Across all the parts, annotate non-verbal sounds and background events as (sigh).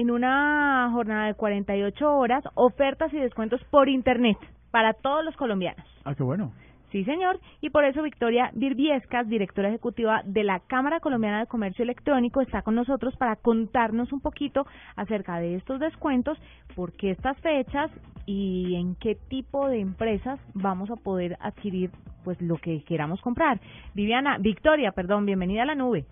En una jornada de 48 horas, ofertas y descuentos por internet para todos los colombianos. Ah, qué bueno. Sí, señor, y por eso Victoria Virbiescas, directora ejecutiva de la Cámara Colombiana de Comercio Electrónico, está con nosotros para contarnos un poquito acerca de estos descuentos, por qué estas fechas y en qué tipo de empresas vamos a poder adquirir pues lo que queramos comprar. Viviana, Victoria, perdón, bienvenida a la nube.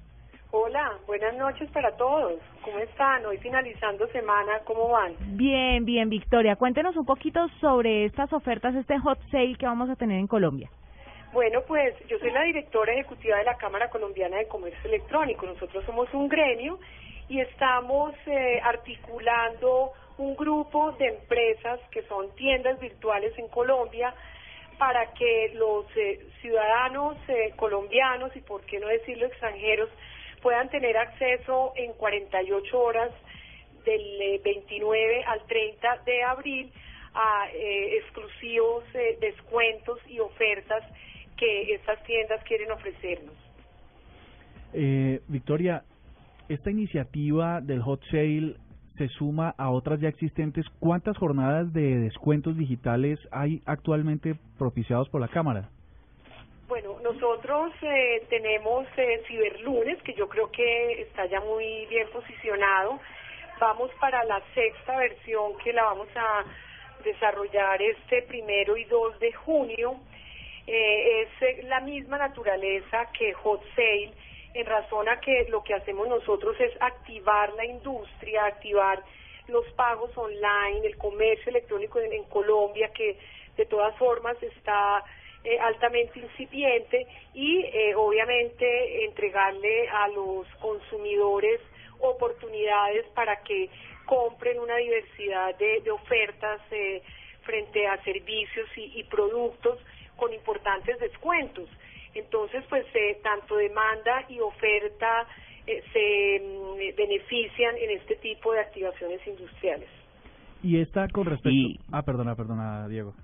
Hola, buenas noches para todos. ¿Cómo están? Hoy finalizando semana, ¿cómo van? Bien, bien, Victoria. Cuéntenos un poquito sobre estas ofertas, este hot sale que vamos a tener en Colombia. Bueno, pues yo soy la directora ejecutiva de la Cámara Colombiana de Comercio Electrónico. Nosotros somos un gremio y estamos eh, articulando un grupo de empresas que son tiendas virtuales en Colombia para que los eh, ciudadanos eh, colombianos y, por qué no decirlo, extranjeros, puedan tener acceso en 48 horas del 29 al 30 de abril a exclusivos descuentos y ofertas que estas tiendas quieren ofrecernos. Eh, Victoria, esta iniciativa del hot sale se suma a otras ya existentes. ¿Cuántas jornadas de descuentos digitales hay actualmente propiciados por la Cámara? Bueno, nosotros eh, tenemos eh, Ciberlunes, que yo creo que está ya muy bien posicionado. Vamos para la sexta versión que la vamos a desarrollar este primero y 2 de junio. Eh, es eh, la misma naturaleza que Hot Sale, en razón a que lo que hacemos nosotros es activar la industria, activar los pagos online, el comercio electrónico en, Colombia, que de todas formas está eh, altamente incipiente y obviamente entregarle a los consumidores oportunidades para que compren una diversidad de, ofertas frente a servicios y productos con importantes descuentos. Entonces, pues eh, tanto demanda y oferta eh, se mm, benefician en este tipo de activaciones industriales. Y esta con respecto... Ah, perdona, perdona, Diego.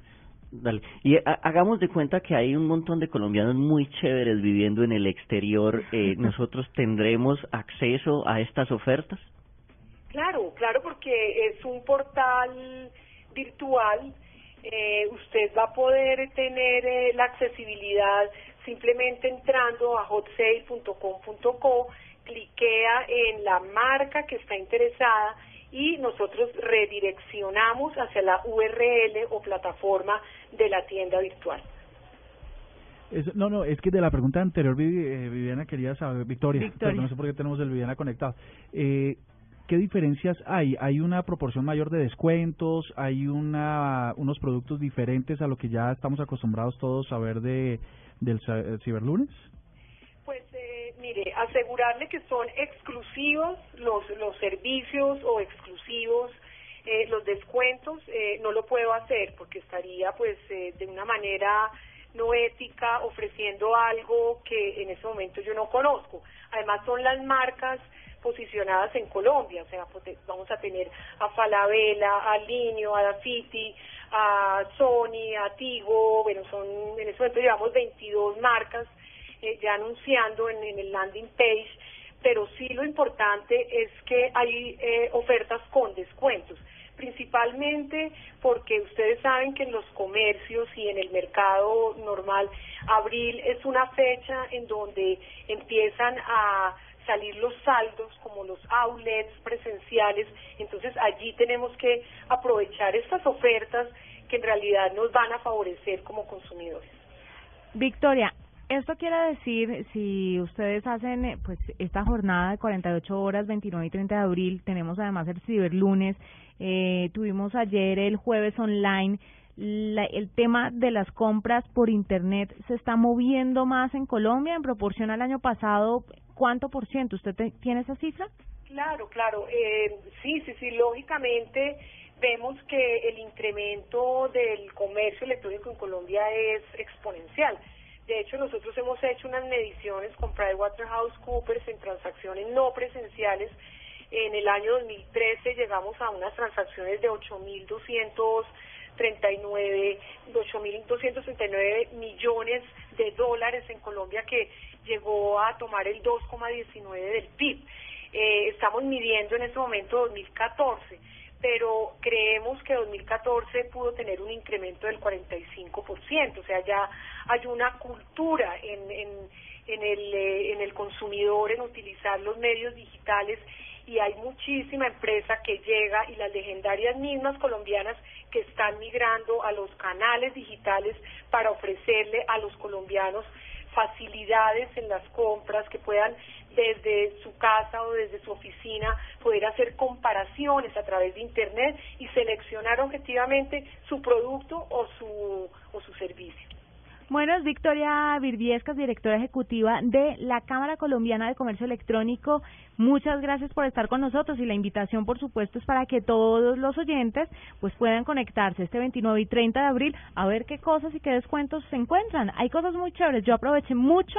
Dale. Y hagamos de cuenta que hay un montón de colombianos muy chéveres viviendo en el exterior. Eh, (laughs) ¿Nosotros tendremos acceso a estas ofertas? Claro, claro, porque es un portal virtual eh, usted va a poder tener eh, la accesibilidad simplemente entrando a hotsale.com.co, cliquea en la marca que está interesada y nosotros redireccionamos hacia la URL o plataforma de la tienda virtual. no, no, es que de la pregunta anterior, eh, Viviana quería saber, Victoria, Victoria. no sé por qué tenemos el Viviana conectado. Eh, ¿qué diferencias hay? ¿Hay una proporción mayor de descuentos? ¿Hay una, unos productos diferentes a lo que ya estamos acostumbrados todos a ver de, del ciberlunes? Pues mire, asegurarle que son exclusivos los, los servicios o exclusivos eh, los descuentos, eh, no lo puedo hacer porque estaría pues eh, de una manera no ética ofreciendo algo que en ese momento yo no conozco. Además son las marcas posicionadas en Colombia, o sea, vamos a tener a Falabella, a Linio, a Dafiti, a Sony, a Tigo, bueno, son, en este momento llevamos 22 marcas eh, ya anunciando en, el landing page, pero sí lo importante es que hay eh, ofertas con descuentos principalmente porque ustedes saben que en los comercios y en el mercado normal, abril es una fecha en donde empiezan a salir los saldos como los outlets presenciales, entonces allí tenemos que aprovechar estas ofertas que en realidad nos van a favorecer como consumidores. Victoria, esto quiere decir, si ustedes hacen eh, pues esta jornada de 48 horas, 29 y 30 de abril, tenemos además el ciberlunes, eh, tuvimos ayer el jueves online, el tema de las compras por Internet se está moviendo más en Colombia en proporción al año pasado. ¿Cuánto por ciento? ¿Usted tiene esa cifra? Claro, claro. Eh, sí, sí, sí, lógicamente vemos que el incremento del comercio electrónico en Colombia es exponencial. De hecho, nosotros hemos hecho unas mediciones con PricewaterhouseCoopers en transacciones no presenciales. En el año 2013 llegamos a unas transacciones de 8.239 8.239 millones de dólares en Colombia que llegó a tomar el 2,19 del PIB. Eh, estamos midiendo en este momento 2014 pero creemos que 2014 pudo tener un incremento del 45%, o sea, ya hay una cultura en, en, en, el, eh, en el consumidor en utilizar los medios digitales y hay muchísima empresa que llega y las legendarias mismas colombianas que están migrando a los canales digitales para ofrecerle a los colombianos facilidades en las compras, que puedan desde su casa o desde su oficina poder hacer comparaciones a través de Internet y seleccionar objetivamente su producto o su, o su servicio. Bueno, es Victoria Virviescas, directora ejecutiva de la Cámara Colombiana de Comercio Electrónico. Muchas gracias por estar con nosotros y la invitación, por supuesto, es para que todos los oyentes pues puedan conectarse este 29 y 30 de abril a ver qué cosas y qué descuentos se encuentran. Hay cosas muy chéveres. Yo aproveché mucho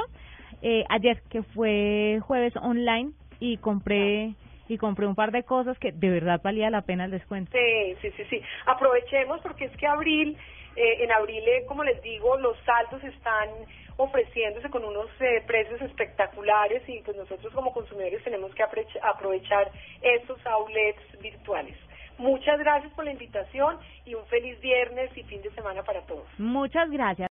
eh, ayer que fue jueves online y compré y compré un par de cosas que de verdad valía la pena el descuento. Sí, sí, sí, sí. Aprovechemos porque es que abril, eh, en abril, eh, como les digo, los saldos están ofreciéndose con unos eh, precios espectaculares y pues nosotros como consumidores tenemos que aprovechar esos outlets virtuales. Muchas gracias por la invitación y un feliz viernes y fin de semana para todos. Muchas gracias.